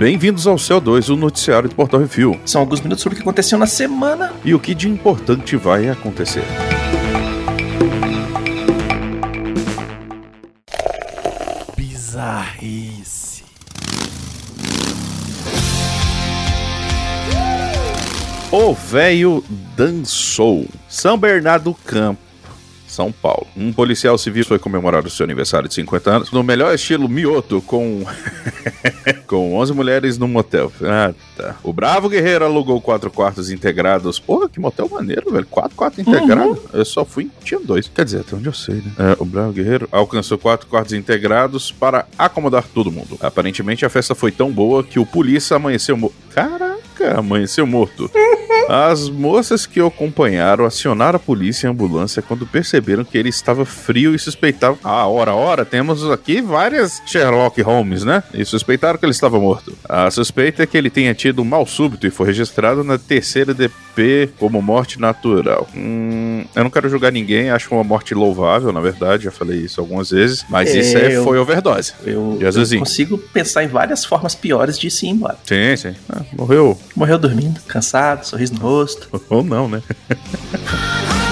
Bem-vindos ao CO2, o noticiário do Portal Refil. São alguns minutos sobre o que aconteceu na semana. E o que de importante vai acontecer. Bizarrice. O velho dançou. São Bernardo Campo. São Paulo. Um policial civil foi comemorar o seu aniversário de 50 anos no melhor estilo mioto, com com 11 mulheres num motel. Ah, tá. O Bravo Guerreiro alugou quatro quartos integrados. Porra, que motel maneiro, velho. Quatro quartos integrados. Uhum. Eu só fui, tinha dois. Quer dizer, até onde eu sei, né? É, o Bravo Guerreiro alcançou quatro quartos integrados para acomodar todo mundo. Aparentemente a festa foi tão boa que o polícia amanheceu. Mo Caraca, amanheceu morto. As moças que o acompanharam acionaram a polícia e a ambulância quando perceberam que ele estava frio e suspeitavam. Ah, ora, ora, temos aqui várias Sherlock Holmes, né? E suspeitaram que ele estava morto. A suspeita é que ele tenha tido um mal súbito e foi registrado na terceira DP como morte natural. Hum, eu não quero julgar ninguém, acho uma morte louvável, na verdade, já falei isso algumas vezes, mas é, isso é, foi overdose. Eu, eu consigo pensar em várias formas piores de se ir embora. Sim, sim. Ah, morreu. Morreu dormindo, cansado, sorriso no rosto. Ou não, né?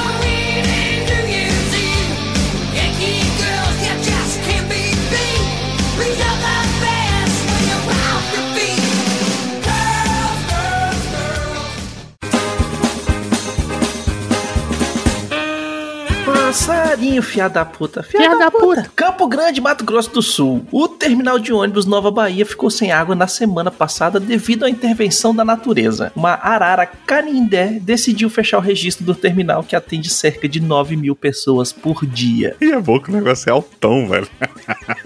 Fiado da puta. Fiado da, puta. puta. Campo Grande, Mato Grosso do Sul. O terminal de ônibus Nova Bahia ficou sem água na semana passada devido à intervenção da natureza. Uma arara canindé decidiu fechar o registro do terminal que atende cerca de 9 mil pessoas por dia. E é bom que o negócio é altão, velho.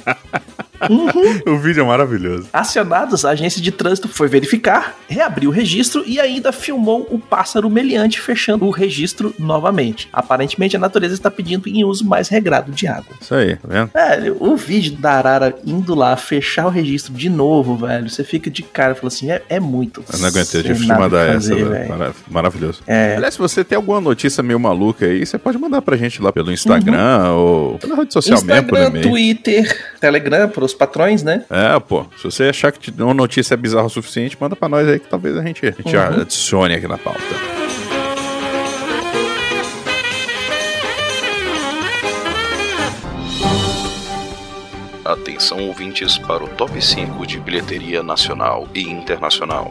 Uhum. o vídeo é maravilhoso. Acionados, a agência de trânsito foi verificar, reabriu o registro e ainda filmou o pássaro meliante fechando o registro novamente. Aparentemente, a natureza está pedindo em uso mais regrado de água. Isso aí, tá vendo? É, o vídeo da Arara indo lá fechar o registro de novo, velho, você fica de cara e fala assim: é, é muito. Eu não aguentei, eu tive que mandar fazer, essa, velho. Maravilhoso. É. Aliás, se você tem alguma notícia meio maluca aí, você pode mandar pra gente lá pelo Instagram uhum. ou pela rede social Instagram, mesmo, por Twitter, Telegram, pros os patrões, né? É, pô. Se você achar que uma notícia é bizarra o suficiente, manda pra nós aí que talvez a gente, a gente uhum. adicione aqui na pauta. Atenção ouvintes para o top 5 de bilheteria nacional e internacional.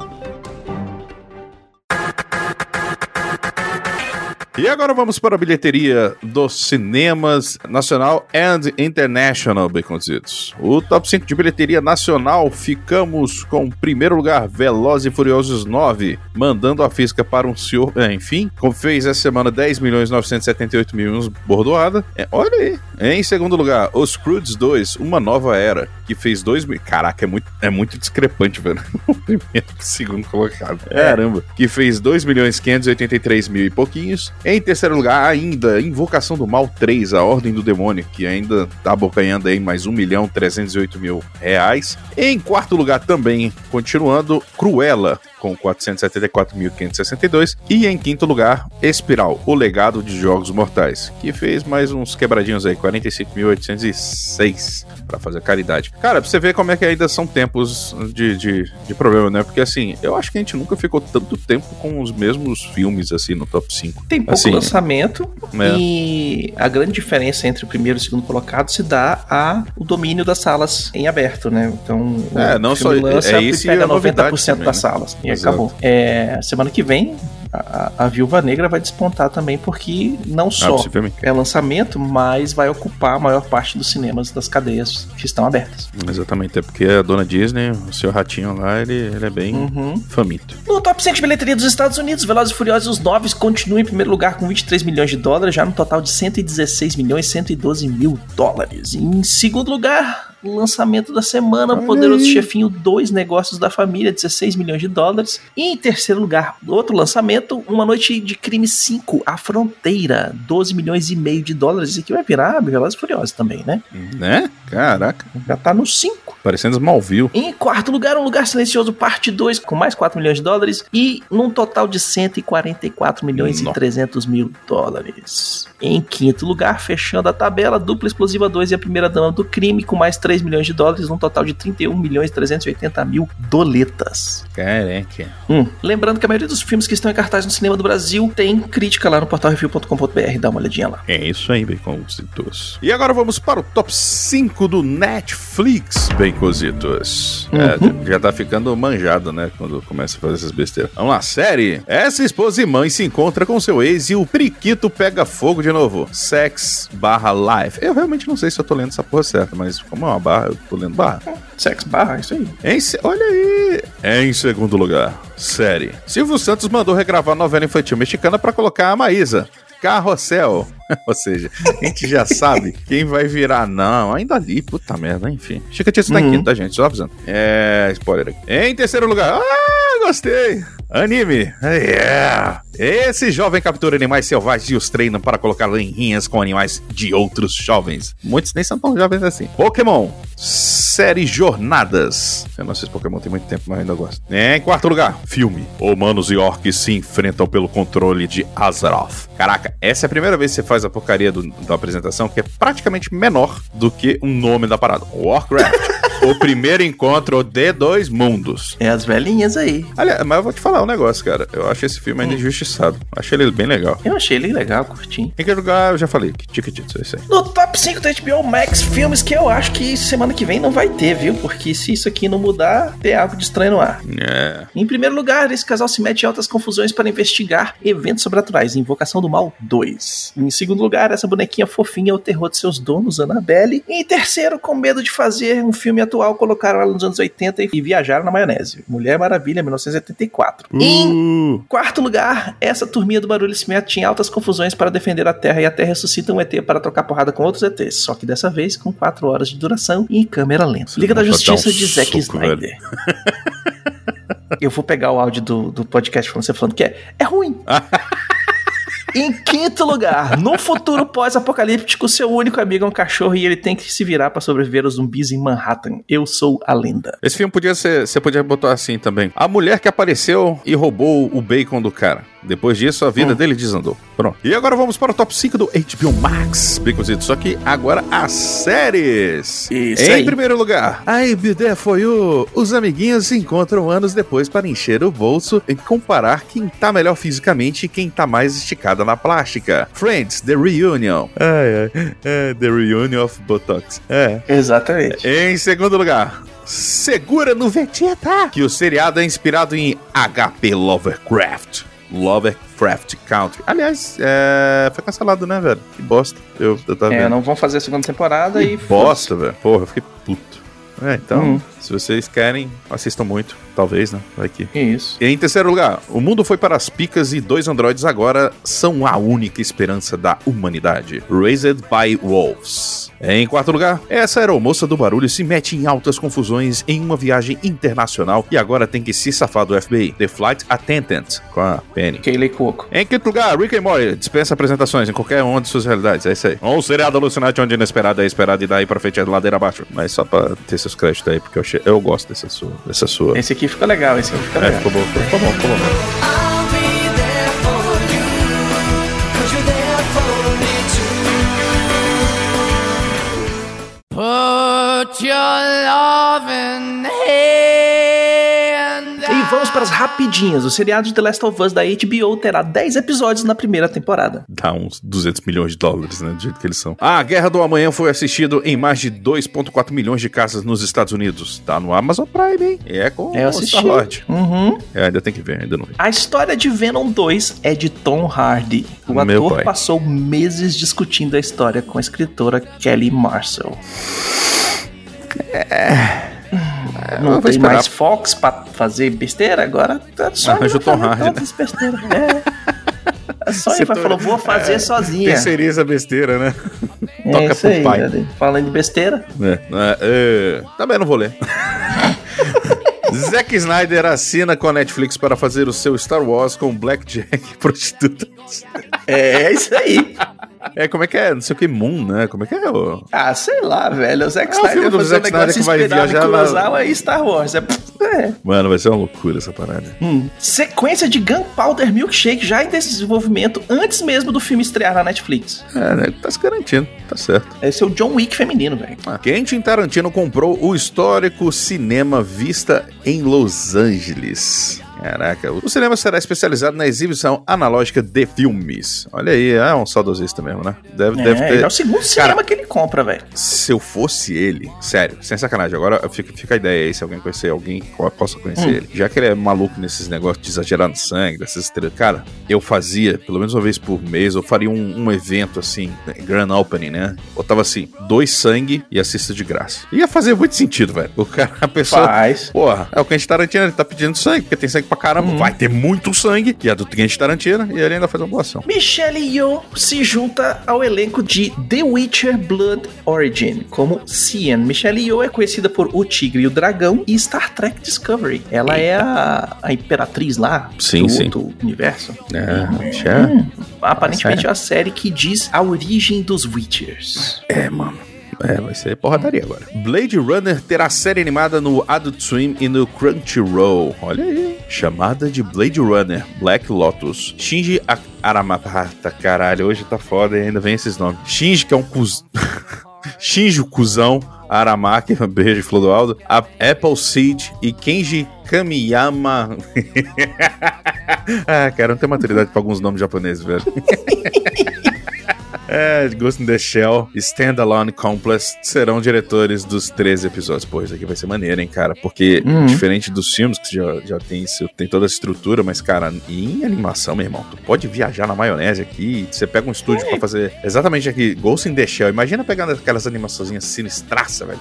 E agora vamos para a bilheteria dos cinemas nacional and international, baconzitos. O top 5 de bilheteria nacional, ficamos com primeiro lugar, Velozes e Furiosos 9, mandando a física para um senhor, é, enfim, como fez essa semana 10 milhões 978 mil bordoada. É, olha aí. Em segundo lugar, Os Crudes 2, Uma Nova Era, que fez 2 mil... Caraca, é muito, é muito discrepante, velho. O primeiro segundo colocado. É. Caramba. Que fez 2 milhões 583 mil e pouquinhos. Em terceiro lugar, ainda, Invocação do Mal 3, A Ordem do Demônio, que ainda tá abocanhando aí mais 1 milhão 308 mil reais. Em quarto lugar também, continuando, Cruella, com 474.562. E em quinto lugar, Espiral, o legado de Jogos Mortais, que fez mais uns quebradinhos aí, 45.806 para fazer caridade. Cara, pra você ver como é que ainda são tempos de, de, de, problema, né? Porque assim, eu acho que a gente nunca ficou tanto tempo com os mesmos filmes assim no top 5. Tem pouco assim, lançamento é. e a grande diferença entre o primeiro e o segundo colocado se dá a o domínio das salas em aberto, né? Então, é, não só lança é isso e pega 90% também, das né? salas. E Exato. acabou. É, semana que vem a, a Viúva Negra vai despontar também, porque não ah, só ah, é lançamento, mas vai ocupar a maior parte dos cinemas das cadeias que estão abertas. Exatamente, é porque a dona Disney, o seu ratinho lá, ele, ele é bem uhum. faminto. No top 5 de bilheteria dos Estados Unidos, Velozes e Furiosos 9 continuam em primeiro lugar com 23 milhões de dólares, já no total de 116 milhões e 112 mil dólares. Em segundo lugar, lançamento da semana, Olha Poderoso aí. Chefinho 2, Negócios da Família, 16 milhões de dólares. E em terceiro lugar, outro lançamento, Uma Noite de Crime 5, A Fronteira, 12 milhões e meio de dólares. Isso aqui vai virar Velozes Furiosos também, né? Né? Caraca. Já tá no 5. Parecendo Smallville. Em quarto lugar, Um Lugar Silencioso, parte 2, com mais 4 milhões de dólares. E num total de 144 milhões Nó. e 300 mil dólares. Em quinto lugar, fechando a tabela, Dupla Explosiva 2 e a Primeira Dama do Crime, com mais 3 milhões de dólares, num total de 31 milhões e 380 mil doletas. Caraca. Hum. Lembrando que a maioria dos filmes que estão em cartaz no cinema do Brasil tem crítica lá no portalrefil.com.br. Dá uma olhadinha lá. É isso aí, Baconzitos. E agora vamos para o top 5 do Netflix, Baconzitos. É, já tá ficando manjado, né? Quando começa a fazer essas besteiras. Vamos lá, série. Essa esposa e mãe se encontra com seu ex e o periquito pega fogo de novo. Sex barra life. Eu realmente não sei se eu tô lendo essa porra certa, mas como é uma barra, eu tô lendo barra. Sex barra, isso aí. Em se- Olha aí! Em segundo lugar, série. Silvio Santos mandou regravar a novela infantil mexicana pra colocar a Maísa. Carrossel. Ou seja, a gente já sabe quem vai virar. Não, ainda ali, puta merda, enfim. Chica Tietchan tá em Uhum. quinto, tá, gente? Só avisando. É. Spoiler aqui. Em terceiro lugar. Ah, gostei! Anime. Yeah! Esse jovem captura animais selvagens e os treina para colocá-los em rinhas com animais de outros jovens. Muitos nem são tão jovens assim. Pokémon. Série Jornadas. Eu não sei se Pokémon tem muito tempo, mas ainda gosto. Em quarto lugar, filme. Humanos e orcs se enfrentam pelo controle de Azeroth. Caraca, essa é a primeira vez que você faz a porcaria do- da apresentação que é praticamente menor do que o nome da parada. Warcraft. o primeiro encontro de dois mundos. É as velhinhas aí. Aliás, mas eu vou te falar um negócio, cara. Eu acho esse filme ainda injustiçado. Achei ele bem legal. Eu achei ele legal, curtinho. Em que lugar eu já falei? Que Tickets, é isso aí. No top 5 da HBO Max, filmes que eu acho que semana que vem não vai ter, viu? Porque se isso aqui não mudar, tem algo de estranho no ar. É. Em primeiro lugar, esse casal se mete em altas confusões para investigar eventos sobrenaturais, Invocação do Mal 2. Em segundo lugar, essa bonequinha fofinha é o terror de seus donos, Annabelle. E em terceiro, com medo de fazer um filme atual, colocaram ela nos anos 80 e viajaram na maionese. Mulher Maravilha, 1974. Em Uh, quarto lugar, essa turminha do barulho mete em altas confusões para defender a Terra e a Terra ressuscita um ET para trocar porrada com outros ETs, só que dessa vez com 4 horas de duração e em câmera lenta. Liga da Justiça um de Zack Snyder. Eu vou pegar o áudio do, do podcast falando você falando que é, é ruim. Em quinto lugar, num futuro pós-apocalíptico, seu único amigo é um cachorro e ele tem que se virar para sobreviver aos zumbis em Manhattan. Eu sou a lenda. esse filme podia ser. Você podia botar assim também. A mulher que apareceu e roubou o bacon do cara. Depois disso, a vida Hum. dele desandou. Pronto. E agora vamos para o top 5 do HBO Max. Baconzito. Só que agora as séries. Isso em aí. primeiro lugar, I Be There For You. Os amiguinhos se encontram anos depois para encher o bolso e comparar quem tá melhor fisicamente e quem tá mais esticada na plástica. Friends, The Reunion. Ai, ai. É, The Reunion of Botox. É. Exatamente. Em segundo lugar, Segura no Vegeta, que o seriado é inspirado em HP Lovecraft. Lovecraft Country. Aliás, é... foi cancelado, né, velho? Que bosta. Eu, eu tava É, vendo. não vão fazer a segunda temporada Que e. bosta, velho. Porra, eu fiquei puto. É, então, Hum. se vocês querem, assistam muito. Talvez, né? Vai que. Isso. E em terceiro lugar, o mundo foi para as picas e dois androides agora são a única esperança da humanidade. Raised by Wolves. Em quarto lugar, essa aeromoça do barulho se mete em altas confusões em uma viagem internacional e agora tem que se safar do FBI. The Flight Attendant, com a Penny. Kaylee Cuoco. Em quinto lugar, Rick and Morty dispensa apresentações em qualquer uma de suas realidades, é isso aí. Um seriado alucinante onde inesperado é esperado e daí pra frente é ladeira abaixo. Mas só pra ter seus créditos aí, porque eu, eu gosto dessa sua. Dessa sua. Esse aqui ficou legal, esse aqui ficou É, legal. ficou bom, ficou bom, ficou bom. I'll be rapidinhas. O seriado de The Last of Us da HBO terá 10 episódios na primeira temporada. Dá uns 200 milhões de dólares, né? Do jeito que eles são. A Guerra do Amanhã foi assistido em mais de 2,4 milhões de casas nos Estados Unidos. Tá no Amazon Prime, hein? É com É, eu o assisti. Star-Lord. Uhum. É, ainda tem que ver, ainda não vi. A história de Venom 2 é de Tom Hardy. O Meu ator pai. passou meses discutindo a história com a escritora Kelly Marcel. eu Não vou tem esperar. mais Fox pra fazer besteira? Agora tá só Arranja o Tom Hardy, né? besteiras. É. Sony Você vai to- falou, vou fazer sozinha. Terceiriza besteira, né? É Toca pro aí, pai. velho. Falando de besteira. É, é, é, também não vou ler. Zack Snyder assina com a Netflix para fazer o seu Star Wars com Blackjack e prostitutas. É isso aí. É, como é que é? Não sei o que, Moon, né? Como é que é? O... Ah, sei lá, velho. O Zack É Snyder do fazer um Zack Snyder negócio que vai viajar Kurosawa e Star Wars. É, é. Mano, vai ser uma loucura essa parada. Hum. Sequência de Gunpowder Milkshake já em desenvolvimento antes mesmo do filme estrear na Netflix. É, né? Tá se garantindo, tá certo. Esse é o John Wick feminino, velho. Quentin Tarantino comprou o histórico cinema Vista em Los Angeles. Caraca, o cinema será especializado na exibição analógica de filmes. Olha aí, é um saudosista mesmo, né? Deve, É, deve ter. é o segundo cinema que ele compra, velho. Se eu fosse ele, sério, sem sacanagem, agora fica, fica a ideia aí, se alguém conhecer alguém que possa conhecer Hum. ele. Já que ele é maluco nesses negócios de exagerar no sangue, dessas estrelas. Cara, eu fazia, pelo menos uma vez por mês, eu faria um, um evento assim, grand opening, né? Botava assim, dois sangue e assista de graça. Ia fazer muito sentido, velho. O cara, a pessoa. Faz. Porra, é o Quentin Tarantino, ele tá pedindo sangue, porque tem sangue pra caramba. Vai ter muito sangue. E é do Quentin Tarantino, e ele ainda faz uma boa ação. Michelle Yeoh se junta ao elenco de The Witcher Blood Origin como Cian. Michelle Yeoh é conhecida por O Tigre e o Dragão e Star Trek Discovery. Ela é a, a imperatriz lá Sim, do sim. outro universo. É, já. Aparentemente é a série que diz a origem dos Witchers. É, mano. É, vai ser porradaria agora. Blade Runner terá série animada no Adult Swim e no Crunchyroll. Olha aí. Chamada de Blade Runner, Black Lotus. Shinji Aramata, caralho, hoje tá foda e ainda vem esses nomes. Shinji, que é um cuz... Shinji, cuzão. Aramaki, beijo, Flor do Aldo. A Apple Seed e Kenji Kamiyama. ah, cara, não tem maturidade pra alguns nomes japoneses, velho. É, Ghost in the Shell Standalone Complex serão diretores dos 13 episódios. Pô, isso aqui vai ser maneiro, hein, cara? Porque, Uhum. diferente dos filmes, que já, já tem, isso, tem toda a estrutura, mas, cara, em animação, meu irmão, tu pode viajar na maionese aqui, você pega um estúdio pra fazer exatamente aqui, Ghost in the Shell. Imagina pegando aquelas animaçõezinhas sinistraça, velho.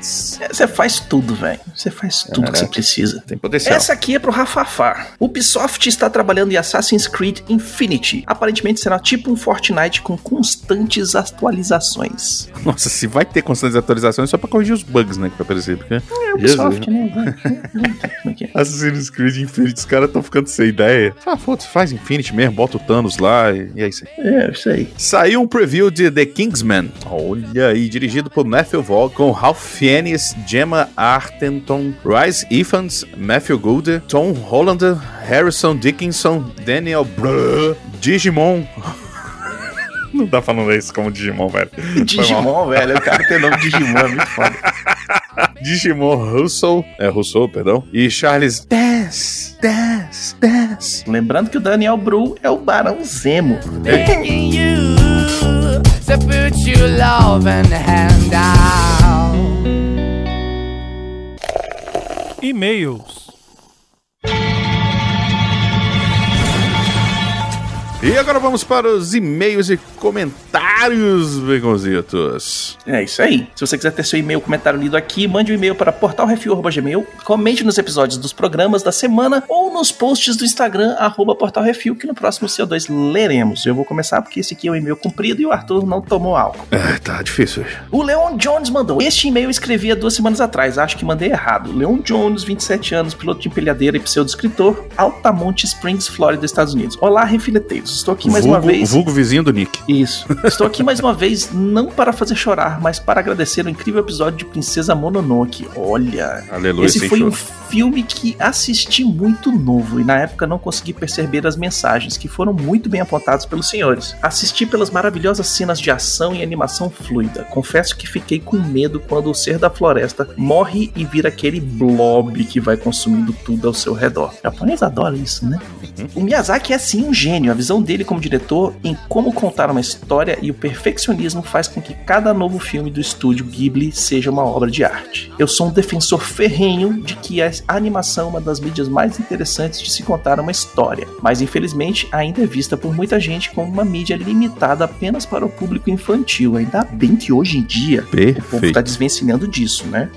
Você faz tudo, velho. Você faz tudo que você precisa. Tem potencial. Essa aqui é pro Rafafá. Ubisoft está trabalhando em Assassin's Creed Infinity. Aparentemente será tipo um Fortnite com constantes atualizações. Nossa, se vai ter constantes atualizações, é só pra corrigir os bugs, né, que vai aparecer. Porque... É Ubisoft, né? É é? Assassin's Creed Infinity, os caras estão ficando sem ideia. Ah, foda-se, faz Infinity mesmo, bota o Thanos lá e, e é isso aí. É, isso aí. Saiu um preview de The Kingsman. Olha aí, dirigido por Matthew Vaughn, com Ralph Fiennes, Gemma Arterton, Rhys Ifans, Matthew Gould, Tom Holland, Harrison Dickinson, Daniel Brühl, Digimon. Não não ler isso como Digimon, velho. Digimon, velho. O cara tem nome de Digimon, é muito foda. Digimon Russell, é Russell, perdão, e Charles Dance, Dance, Dance. Lembrando que o Daniel Bru é o Barão Zemo. begging E agora vamos para os e-mails e comentários, Begonzitos. É isso aí. Se você quiser ter seu e-mail comentário lido aqui, mande um e-mail para portalrefil.gmail, comente nos episódios dos programas da semana ou nos posts do Instagram, arroba portalrefil, que no próximo CO2 leremos. Eu vou começar porque esse aqui é um e-mail comprido e o Arthur não tomou álcool. É, tá difícil hoje. O Leon Jones mandou. Este e-mail eu escrevi há duas semanas atrás. Acho que mandei errado. Leon Jones, 27 anos, piloto de empilhadeira e pseudo-escritor, Altamonte Springs, Flórida, Estados Unidos. Olá, refileteiros. Estou aqui mais uma vulgo, vez. vulgo vizinho do Nick. Isso. Estou aqui mais uma vez, não para fazer chorar, mas para agradecer o incrível episódio de Princesa Mononoke. Olha. Aleluia, Esse foi um choro. filme que assisti muito novo e na época não consegui perceber as mensagens que foram muito bem apontadas pelos senhores. Assisti pelas maravilhosas cenas de ação e animação fluida. Confesso que fiquei com medo quando o ser da floresta morre e vira aquele blob que vai consumindo tudo ao seu redor. O japonês adora isso, né? O Miyazaki é sim um gênio. A visão dele como diretor em como contar uma história e o perfeccionismo faz com que cada novo filme do estúdio Ghibli seja uma obra de arte. Eu sou um defensor ferrenho de que a animação é uma das mídias mais interessantes de se contar uma história, mas infelizmente ainda é vista por muita gente como uma mídia limitada apenas para o público infantil. Ainda bem que hoje em dia o povo Perfeito. está desvencilhando disso, né?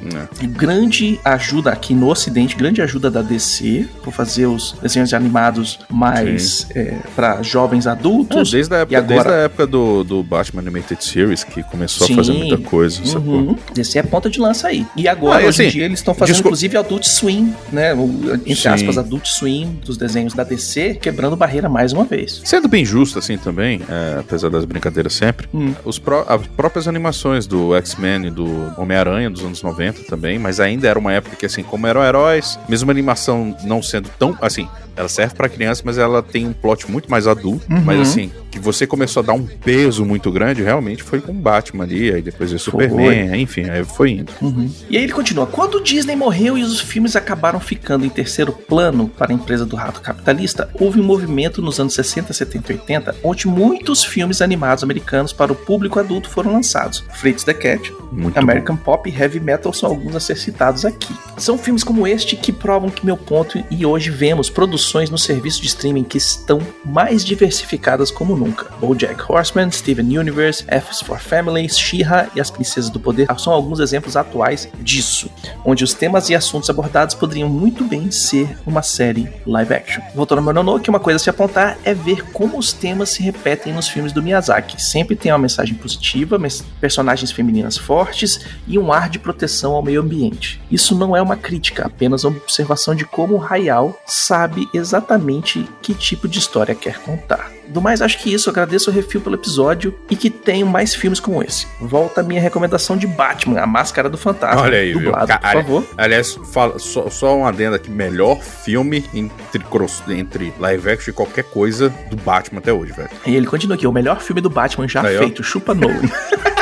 É. grande ajuda aqui no ocidente, grande ajuda da DC por fazer os desenhos animados mais para jovens É, adultos. desde a época, e agora- desde a época do, do Batman Animated Series, que começou Sim. a fazer muita coisa, sacou? Uhum. DC é ponta de lança aí. E agora, Ah, e hoje em assim, dia, eles estão fazendo, desculpa- inclusive, Adult Swim, né? O, entre Sim. aspas, Adult Swim dos desenhos da DC, quebrando barreira mais uma vez. Sendo bem justo assim também, é, apesar das brincadeiras sempre, Hum. os pró- as próprias animações do X-Men e do Homem-Aranha dos anos 90 também, mas ainda era uma época que assim, como eram heróis, mesmo a animação não sendo tão, assim, ela serve pra criança, mas ela tem um plot muito mais adulto, Uhum. mas assim, que você começou a dar um peso muito grande, realmente foi com o Batman ali, aí depois veio Foi. Superman, enfim, aí foi indo. Uhum. E aí ele continua: quando o Disney morreu e os filmes acabaram ficando em terceiro plano para a empresa do rato capitalista, houve um movimento nos anos 60, 70 e 80 onde muitos filmes animados americanos para o público adulto foram lançados. Fritz the Cat, Muito American Pop e Heavy Metal são alguns a ser citados aqui. São filmes como este que provam que meu ponto e hoje vemos produções no serviço de streaming que estão mais diversificadas como nunca. BoJack Horseman, Steven Universe, F for Family, She-Ra e As Princesas do Poder são alguns exemplos atuais disso, onde os temas e assuntos abordados poderiam muito bem ser uma série live action. Voltando ao Mononoke, uma coisa a se apontar é ver como os temas se repetem nos filmes do Miyazaki. Sempre tem uma mensagem positiva, mas personagens femininas fortes e um ar de proteção ao meio ambiente. Isso não é uma crítica, apenas uma observação de como o Hayao sabe exatamente que tipo de história quer contar. Do mais, acho que isso. Agradeço o refil pelo episódio e que tenham mais filmes como esse. Volta a minha recomendação de Batman, A Máscara do Fantasma. Olha aí, viu? dublado, por favor. Aliás, fala, só, só um adendo aqui: melhor filme entre, cross- entre live action e qualquer coisa do Batman até hoje, velho. E ele continua aqui, o melhor filme do Batman já Aí, ó. feito, Chupa Nolan.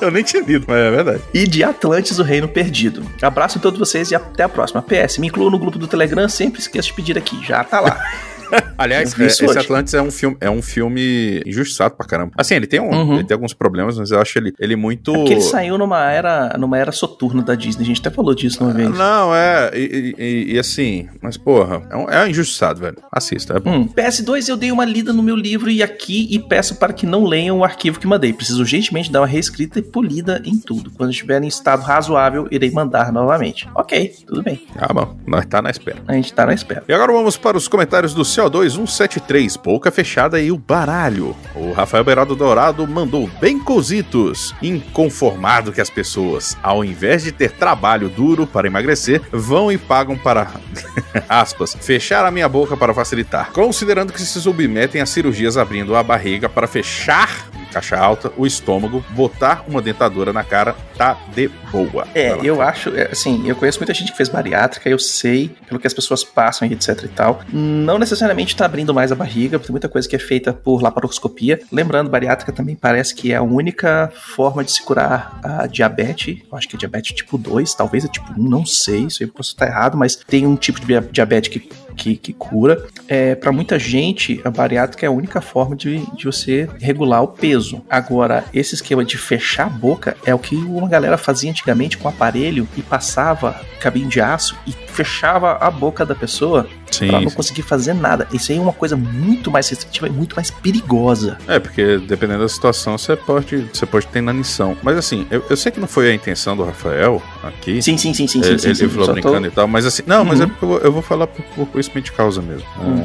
Eu nem tinha lido, mas é verdade. e de Atlantis, o Reino Perdido. Abraço em todos vocês e até a próxima. PS, me incluam no grupo do Telegram, sempre esqueço de pedir aqui, já tá lá. Aliás, é, esse hoje. Atlantis é um filme, é um filme injustiçado pra caramba. Assim, ele tem, um, Uhum. ele tem alguns problemas, mas eu acho ele, ele muito. É porque ele saiu numa era, numa era soturna da Disney, a gente até falou disso uma vez. Não, é. E, e- e assim, mas porra, é, um, é injustiçado, velho. Assista, é bom. Hum, PS2 eu dei uma lida no meu livro e aqui e peço para que não leiam o arquivo que mandei. Preciso urgentemente dar uma reescrita e polida em tudo. Quando estiver em estado razoável, irei mandar novamente. Ok, tudo bem. Ah, bom, nós tá na espera. A gente tá na espera. E agora vamos para os comentários do CO2 173, Pouca Fechada e o Baralho. O Rafael Beirado Dourado mandou bem cositos, inconformado que as pessoas, ao invés de ter trabalho duro para emagrecer, vão e pagam para, aspas, fechar a minha boca para facilitar, considerando que se submetem a cirurgias abrindo a barriga para fechar, caixa alta, o estômago, botar uma dentadura na cara, tá de boa. É, lá. eu acho, é, assim, eu conheço muita gente que fez bariátrica, eu sei pelo que as pessoas passam e etc e tal. Não necessariamente tá abrindo mais a barriga, tem muita coisa que é feita por laparoscopia. Lembrando, bariátrica também parece que é a única forma de se curar a diabetes. Eu acho que é diabetes tipo 2, talvez é tipo 1, não sei, isso aí posso estar errado, mas tem um tipo de dia- diabetes que, que, que cura. É, para muita gente, a bariátrica é a única forma de, de você regular o peso. Agora, esse esquema de fechar a boca é o que uma galera fazia antigamente com aparelho e passava cabinho de aço e fechava a boca da pessoa Sim, pra não conseguir fazer nada. Isso aí é uma coisa muito mais restritiva e muito mais perigosa. É, porque dependendo da situação, você pode, você pode ter inanição. Mas assim, eu, eu sei que não foi a intenção do Rafael aqui. Sim, sim, sim, sim, sim. ele, sim, ele sim. falou brincando tô- e tal, mas assim, não, mas Uhum. é porque eu, vou- eu vou falar por, por conhecimento de causa mesmo. Hum.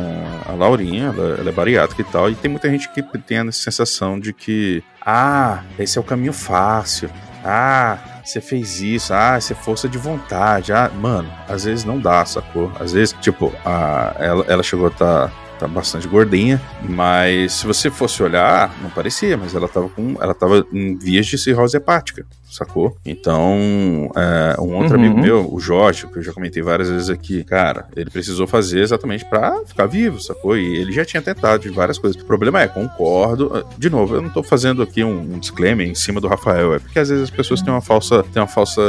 Ah, a Laurinha, ela, ela é bariátrica e tal, e tem muita gente que tem a sensação de que, ah, esse é o caminho fácil. Ah, você fez isso, ah, isso é força de vontade. Ah, mano, às vezes não dá, sacou? Às vezes, tipo, a, ela, ela chegou a estar tá bastante gordinha, mas se você fosse olhar, não parecia, mas ela tava com, ela tava em vias de cirrose hepática, sacou? Então, é, um outro Uhum. amigo meu, o Jorge, que eu já comentei várias vezes aqui, cara, ele precisou fazer exatamente pra ficar vivo, sacou? E ele já tinha tentado de várias coisas. O problema é, concordo, de novo, eu não tô fazendo aqui um, um disclaimer em cima do Rafael, é porque às vezes as pessoas têm uma falsa, têm uma falsa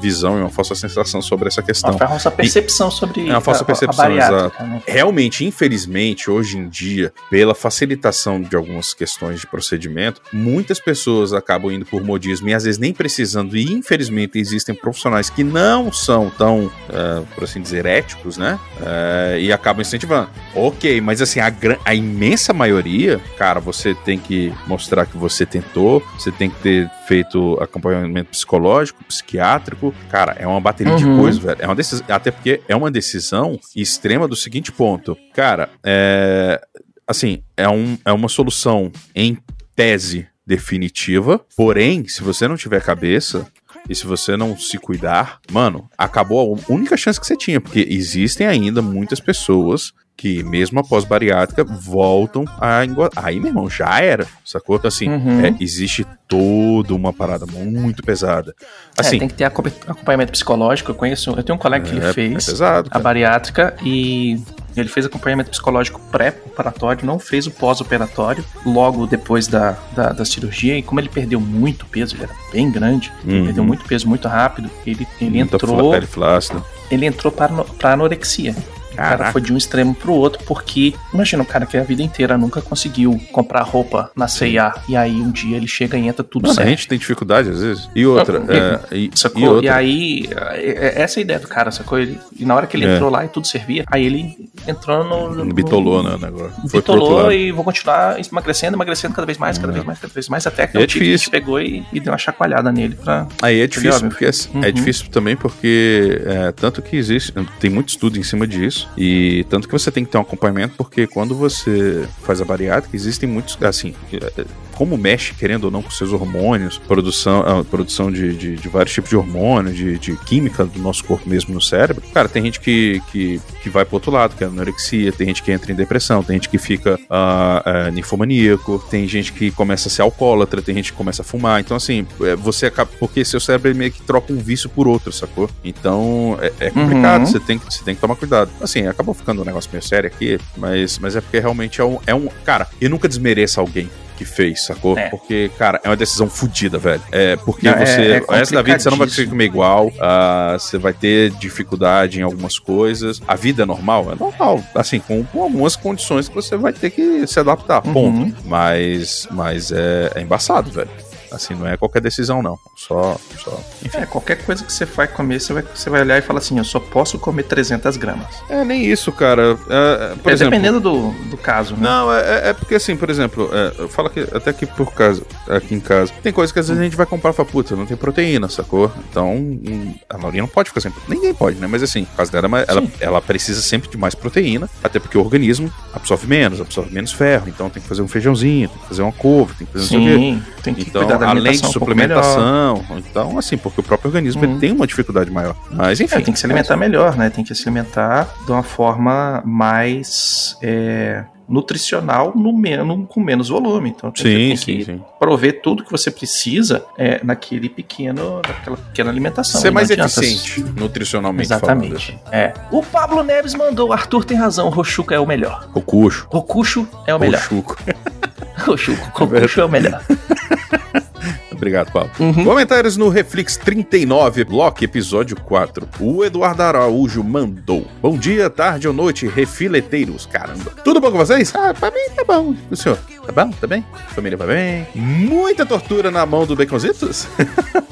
visão e uma falsa sensação sobre essa questão. Uma falsa percepção sobre É uma falsa a- a- percepção, a bariátrica, né? Realmente, infelizmente, infelizmente, hoje em dia, pela facilitação de algumas questões de procedimento, muitas pessoas acabam indo por modismo e às vezes nem precisando. E infelizmente existem profissionais que não são tão, eh, por assim dizer, éticos, né? Eh, e acabam incentivando. Ok, mas assim, a, a imensa maioria, cara, você tem que mostrar que você tentou, você tem que ter feito acompanhamento psicológico, psiquiátrico. Cara, é uma bateria de Uhum. coisas, velho. É uma decisão, até porque é uma decisão extrema do seguinte ponto. Cara, é. Assim, é, um, é uma solução em tese definitiva, porém, se você não tiver cabeça. E se você não se cuidar, mano, acabou a única chance que você tinha, porque existem ainda muitas pessoas que, mesmo após bariátrica, voltam a engordar. Aí, meu irmão, já era, sacou? Então, assim, Uhum. é, existe toda uma parada muito pesada. Assim, é, tem que ter acompa- acompanhamento psicológico. Eu conheço, eu tenho um colega que é, ele é fez pesado. a bariátrica e ele fez acompanhamento psicológico pré-operatório, não fez o pós-operatório, logo depois da, da, da cirurgia. E como ele perdeu muito peso, ele era bem grande, ele Uhum. perdeu muito peso muito rápido, ele, ele Muita entrou. pele flácida. ele entrou pra, ano- pra anorexia. O cara Caraca. foi de um extremo pro outro, porque imagina um cara que a vida inteira nunca conseguiu comprar roupa na C&A, e aí um dia ele chega e entra tudo Mano, a certo. gente tem dificuldade às vezes. E outra, Ah, é, e, Sacou? e E, outra. aí, é- é- essa é a ideia do cara, sacou? Ele, e na hora que ele É. entrou lá e tudo servia, aí ele entrou no. no bitolou, né, o outro Bitolou e vou continuar emagrecendo, emagrecendo cada vez mais, cada vez mais, cada vez mais, até que E é um que a gente difícil. pegou e, e deu uma chacoalhada nele pra. Aí é difícil, porque é, é Uhum. difícil também porque é, tanto que existe, tem muito estudo em cima disso e tanto que você tem que ter um acompanhamento porque quando você faz a bariátrica existem muitos assim, como mexe querendo ou não com seus hormônios, produção, a produção de, de, de vários tipos de hormônios, de, de química do nosso corpo mesmo no cérebro. Cara, tem gente que, que, que vai pro outro lado, que é anorexia, tem gente que entra em depressão, tem gente que fica ah, é, ninfomaníaco, tem gente que começa a ser alcoólatra, tem gente que começa a fumar. Então, assim, é, você acaba. Porque seu cérebro meio que troca um vício por outro, sacou? Então, é, é complicado, Uhum. você, tem, que- você tem que tomar cuidado. Assim, acabou ficando um negócio meio sério aqui, mas, mas é porque realmente é um, é um. Cara, eu nunca desmereço alguém que fez, sacou? É. Porque, cara, é uma decisão fodida, velho. É porque Não, é- você. é o resto da vida você não vai conseguir comer igual, ah, você vai ter dificuldade em algumas coisas. A vida é normal? É normal. Assim, com, com algumas condições que você vai ter que se adaptar, ponto. Uhum. Mas, mas é, é embaçado, velho. Assim, não é qualquer decisão, não. Só. só enfim. É, qualquer coisa que você vai comer, você vai, você vai olhar e falar assim: eu só posso comer 300 gramas. É, nem isso, cara. É, por é exemplo, dependendo do, do caso, né? Não, é, é- é porque assim, por exemplo, é, eu falo que até aqui por casa, aqui em casa, tem coisa que às vezes a gente vai comprar e fala, puta, não tem proteína, sacou? Então, hum, a Laurinha não pode ficar sem proteína. Ninguém pode, né? Mas assim, por causa dela, ela, Sim. ela precisa sempre de mais proteína, até porque o organismo absorve menos, absorve menos ferro, então tem que fazer um feijãozinho, tem que fazer uma couve, tem que fazer. Sim, tem que Então, cuidar da além de um melhor. suplementação, então, assim, porque o próprio organismo ele Uhum. tem uma dificuldade maior. Mas, enfim. É, tem que se alimentar melhor, né? Tem que se alimentar de uma forma mais é, nutricional no menos, com menos volume. Então você Sim, tem sim, que sim. prover tudo que você precisa é, naquele pequeno, naquela pequena alimentação. Ser mais eficiente, nutricionalmente falando. Exatamente. É. O Pablo Neves mandou, Arthur tem razão, Rochuca é o melhor. O cuxo. Rocucho é o melhor. Rochuco, Rocucho é o melhor. Obrigado, Paulo. Uhum. Comentários no Reflex 39, bloco episódio 4. O Eduardo Araújo mandou. Bom dia, tarde ou noite, refileteiros. Caramba. Tudo bom com vocês? Ah, pra mim tá bom. O senhor? Tá bom? Tá bem? Família vai bem? Muita tortura na mão do Baconzitos?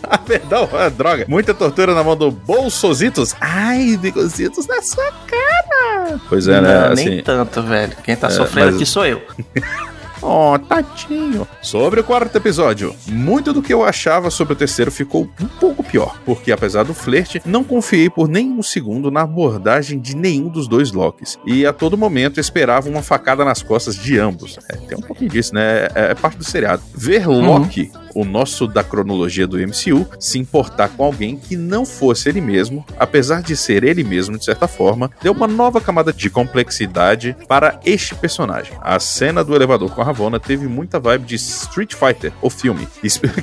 ah, perdão, ah, droga. Muita tortura na mão do Bolsositos? Ai, Baconzitos na sua cara. Pois é, né? Não, Assim, nem tanto, velho. Quem tá É, sofrendo mas- aqui sou eu. Oh, tadinho. Sobre o quarto episódio, muito do que eu achava sobre o terceiro ficou um pouco pior, porque apesar do flerte, não confiei por nenhum segundo na abordagem de nenhum dos dois Locks, e a todo momento esperava uma facada nas costas de ambos. É, tem um pouquinho disso, né? É, é parte do seriado. Ver Loki, o nosso da cronologia do MCU, se importar com alguém que não fosse ele mesmo, apesar de ser ele mesmo de certa forma, deu uma nova camada de complexidade para este personagem. A cena do elevador com a Ravonna teve muita vibe de Street Fighter, o filme.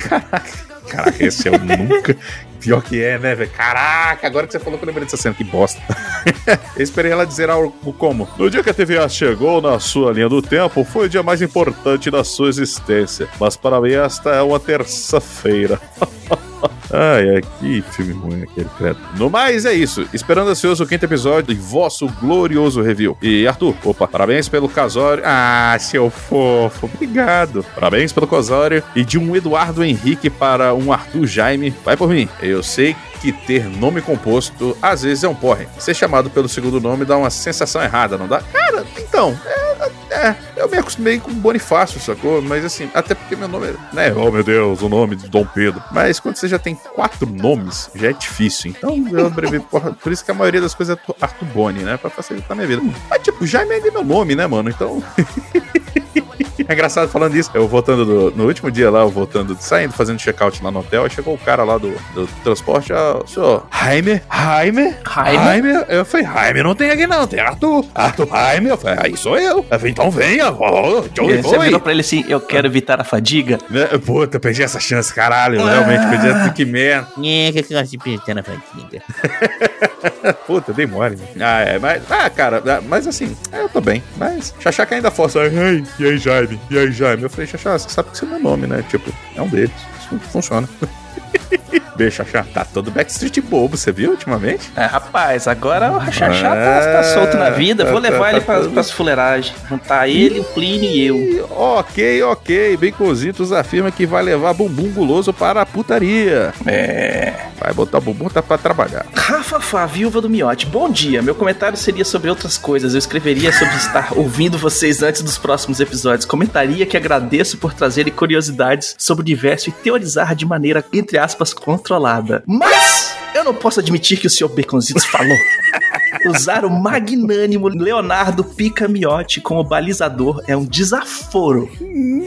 Caraca, caraca, esse eu nunca. Pior que é, né, velho? Caraca, agora que você falou que eu lembrei dessa cena, que bosta. eu esperei ela dizer algo como: No dia que a TVA chegou na sua linha do tempo, foi o dia mais importante da sua existência. Mas para mim, esta é uma terça-feira. Ai, ai, que filme ruim aquele, credo. No mais, é isso. Esperando ansioso o quinto episódio e vosso glorioso review. E Arthur, opa, parabéns pelo casório. Ah, seu fofo, obrigado. Parabéns pelo casório e de um Eduardo Henrique para um Arthur Jaime. Vai por mim. Eu sei que ter nome composto às vezes é um porre. Ser chamado pelo segundo nome dá uma sensação errada, não dá? Cara, então, é, é, eu me acostumei com Bonifácio, sacou? Mas assim, até porque meu nome é, né? Oh meu Deus, o nome de Dom Pedro. Mas quando você já tem quatro nomes, já é difícil. Então eu abrevei, porra, por isso que a maioria das coisas é Arthur Boni, né? Pra facilitar minha vida. Mas tipo, Jaime é meu nome, né, mano? Então. É engraçado falando isso. Eu voltando do- no último dia lá, eu voltando, saindo, fazendo check-out lá no hotel, aí chegou o cara lá do, do transporte, ah, senhor, Jaime, Jaime, Jaime? Eu falei, Jaime não tem aqui não, tem Arthur. Arthur Jaime. Eu falei, aí sou eu. Eu falei, então venha, oh, Joey Você virou pra ele assim, eu quero evitar a fadiga. Né, Puta, eu perdi essa chance, caralho. Eu realmente perdi essa que merda. É, que eu gosto de pensar na fadiga. Puta, dei mole. né? Ah, é, mas. Ah, cara, ah, mas assim, eu tô bem. Mas que ainda força. Ai, e aí, Jaime? E aí, Jaime? Eu falei, Xaxá, você sabe que você é meu nome, né? Tipo, é um deles. Isso funciona. Beijo, Xaxá. Tá todo Backstreet bobo, você viu ultimamente? É, rapaz, agora o tá, É, tá solto na vida. Vou tá- levar tá ele pra, tudo- pras fuleiragens. Juntar ele, o Plínio e eu. Ok, ok. Baconzitos afirma que vai levar bumbum guloso para a putaria. É. Vai botar o bumbum tá pra trabalhar. Rafa Fá, viúva do Miote. Bom dia. Meu comentário seria sobre outras coisas. Eu escreveria sobre estar ouvindo vocês antes dos próximos episódios. Comentaria que agradeço por trazerem curiosidades sobre o universo e teorizar de maneira, entre aspas, controlada. Mas eu não posso admitir que o Sr. Baconzitos falou. Usar o magnânimo Leonardo Pica Miotti como balizador é um desaforo.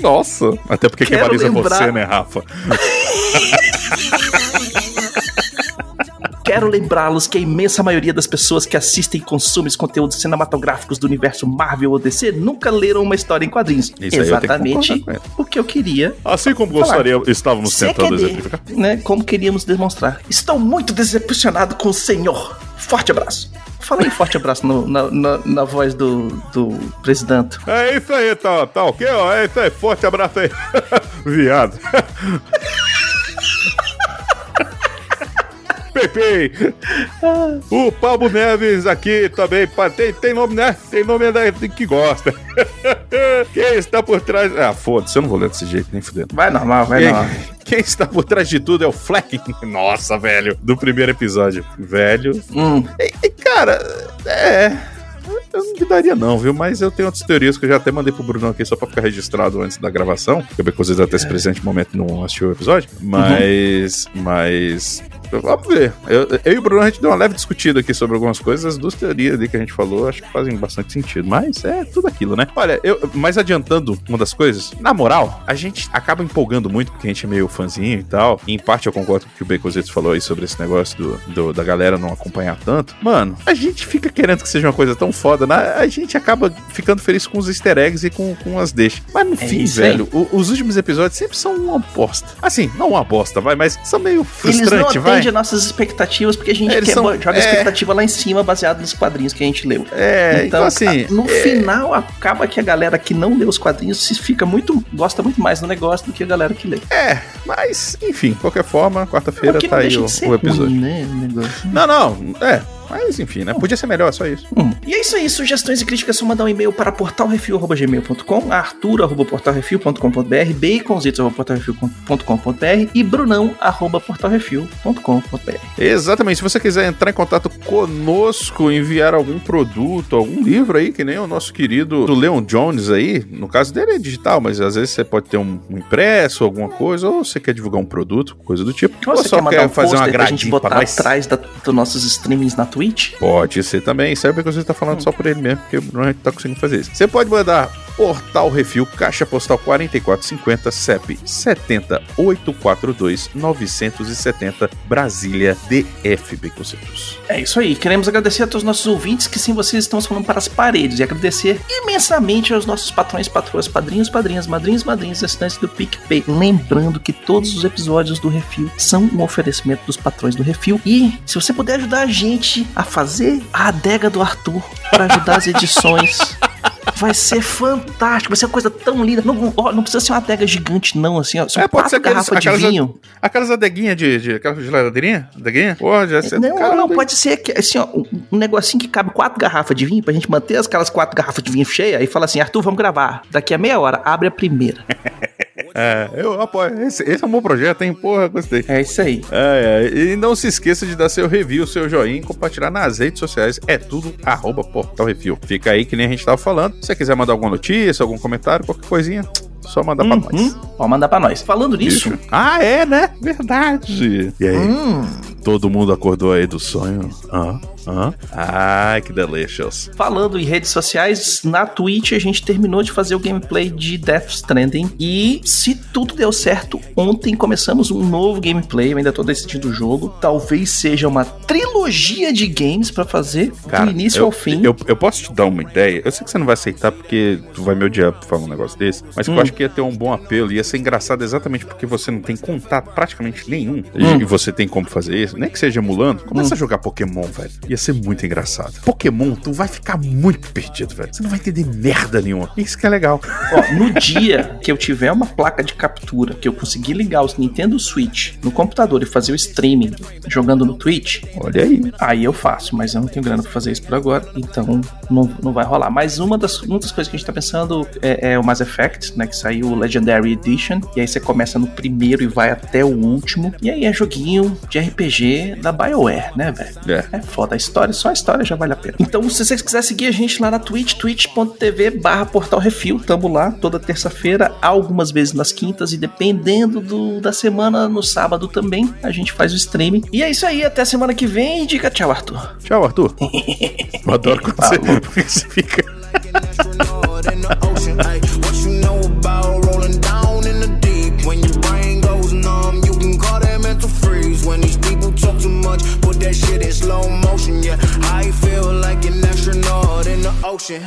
Nossa. Até porque quem Quero baliza lembrar- você, né, Rafa? Quero lembrá-los que a imensa maioria das pessoas que assistem e consomem os conteúdos cinematográficos do universo Marvel ou DC nunca leram uma história em quadrinhos. Isso que Exatamente ele. o que eu queria, Assim como Falar. gostaria, estávamos tentando CQD, exemplificar. né? Como queríamos demonstrar. Estou muito decepcionado com o senhor. Forte abraço. Fala aí, forte abraço no- na, na- na voz do, do presidente. É isso aí, tá, tá ok? Ó, é isso aí, forte abraço aí. Viado. Pepe! O Pablo Neves aqui também. Tem, tem nome, né? Tem nome da, que gosta. Quem está por trás. Ah, foda-se, eu não vou ler desse jeito, nem fudendo. Vai normal, vai Quem, normal. quem está por trás de tudo é o Fleck. Nossa, velho. Do primeiro episódio. Velho. Hum, E, e, cara, é. Eu não duvidaria, não, viu? Mas eu tenho outras teorias que eu já até mandei pro Bruno aqui só pra ficar registrado antes da gravação. Porque o Becozes até esse presente momento não assistiu o episódio. Mas. Mas. Vamos ver. Eu, eu e o Bruno a gente deu uma leve discutida aqui sobre algumas coisas. As duas teorias ali que a gente falou acho que fazem bastante sentido. Mas é tudo aquilo, né? Olha, eu, mas adiantando uma das coisas, na moral, a gente acaba empolgando muito porque a gente é meio fãzinho e tal. E em parte eu concordo com o que o Baconzitos falou aí sobre esse negócio do, do- da galera não acompanhar tanto. Mano, a gente fica querendo que seja uma coisa tão foda, né? A gente acaba ficando feliz com os easter eggs e com, com as deixas. Mas no É fim, velho, o- os últimos episódios sempre são uma bosta. Assim, não uma bosta, vai, mas são meio frustrantes, vai. Atendem a nossas expectativas porque a gente quer, são- joga a é. expectativa lá em cima baseado nos quadrinhos que a gente leu. É, então, assim. a- no é- final acaba que a galera que não lê os quadrinhos se fica muito gosta muito mais do negócio do que a galera que lê. É, mas, enfim, qualquer forma, quarta-feira tá aí o, o episódio. ruim, né, o. Não, não, é. Mas enfim, né? Podia ser melhor, só isso. Hum. E é isso aí, sugestões e críticas é só mandar um e-mail para portalrefil.gmail.com, arthur.portalrefil.com.br, baconzitos.portalrefil.com.br e brunão.portalrefil.com.br. Exatamente. Se você quiser entrar em contato conosco, enviar algum produto, algum livro aí, que nem o nosso querido do Leon Jones aí, no caso dele é digital, mas às vezes você pode ter um, um impresso, alguma coisa, ou você quer divulgar um produto, coisa do tipo. Ou você quer mandar um fazer uma pôster pra gente botar pra nós. atrás da, dos nossos streamings na Twitch? Pode ser também. Sabe que você tá falando só por ele mesmo, porque não a gente tá conseguindo fazer isso. Você pode mandar Portal Refil, Caixa Postal 4450, CEP 70842 970, Brasília, DF, Beconcetos. É isso aí, queremos agradecer a todos os nossos ouvintes que sem vocês estamos falando para as paredes e agradecer imensamente aos nossos patrões, patroas, padrinhos, padrinhas, madrinhos, madrinhas, assinantes do PicPay. Lembrando que todos os episódios do Refil são um oferecimento dos patrões do Refil e se você puder ajudar a gente a fazer a adega do Arthur para ajudar as edições Vai ser fantástico, vai ser uma coisa tão linda. Não, ó, não precisa ser uma adega gigante, não, assim, ó. São É, pode ser garrafas de aquelas, vinho. aquelas adeguinhas de, de. Aquela geladeirinha? Adeguinha? Pô, já sei. Não, caramba, não, pode ser que, assim, ó, um- um negocinho que cabe quatro garrafas de vinho, pra gente manter aquelas quatro garrafas de vinho cheias e fala assim, Arthur, vamos gravar. Daqui a meia hora, abre a primeira. É, eu apoio. Esse, esse é um bom projeto, hein? Porra, gostei. É isso aí. É, é. E não se esqueça de dar seu review, seu joinha e compartilhar nas redes sociais. É tudo arroba Portal Review. Fica aí que nem a gente tava falando. Se você quiser mandar alguma notícia, algum comentário, qualquer coisinha, só mandar pra nós. Hum, pode mandar pra nós. Falando nisso, Isso. Ah, é, né? Verdade. E aí? hum, Todo mundo acordou aí do sonho? Hã? Hã? Ai, que delicious. falando em redes sociais, na Twitch a gente terminou de fazer o gameplay de Death Stranding. E se tudo deu certo, ontem começamos um novo gameplay. Eu ainda tô decidindo o jogo. Talvez seja uma trilogia de games pra fazer do início eu, ao fim. Eu, eu posso te dar uma ideia? Eu sei que você não vai aceitar porque tu vai me odiar por falar um negócio desse, mas Hum. eu acho que ia ter um bom apelo, ia ser engraçado exatamente porque você não tem contato praticamente nenhum Hum. e você tem como fazer isso, nem que seja emulando. Começa a jogar Pokémon, velho. Ia ser muito engraçado. Pokémon, tu vai ficar muito perdido, velho. Você não vai entender merda nenhuma. Isso que é legal. Ó, no dia que eu tiver uma placa de captura, que eu conseguir ligar os Nintendo Switch no computador e fazer o streaming jogando no Twitch, Olha aí. aí eu faço, mas eu não tenho grana pra fazer isso por agora, então não, não vai rolar. Mas uma das, uma das coisas que a gente tá pensando é, é o Mass Effect, né? Que saiu o Legendary Edition, e aí você começa no primeiro e vai até o último, e aí é joguinho de RPG da BioWare, né, velho? É. É foda a história, só a história já vale a pena. Então, se vocês quiserem seguir a gente lá na Twitch, twitch.tv barra Portal Refil, tamo lá toda terça-feira, algumas vezes nas quintas e dependendo do, da semana, no sábado também, a gente faz o streaming. E é isso aí, até semana que vem. Diga tchau, Arthur. Tchau, Arthur. Eu adoro quando você, você fica. mental freeze when these people talk too much. Put that shit in slow motion, yeah. I feel like an astronaut in the ocean.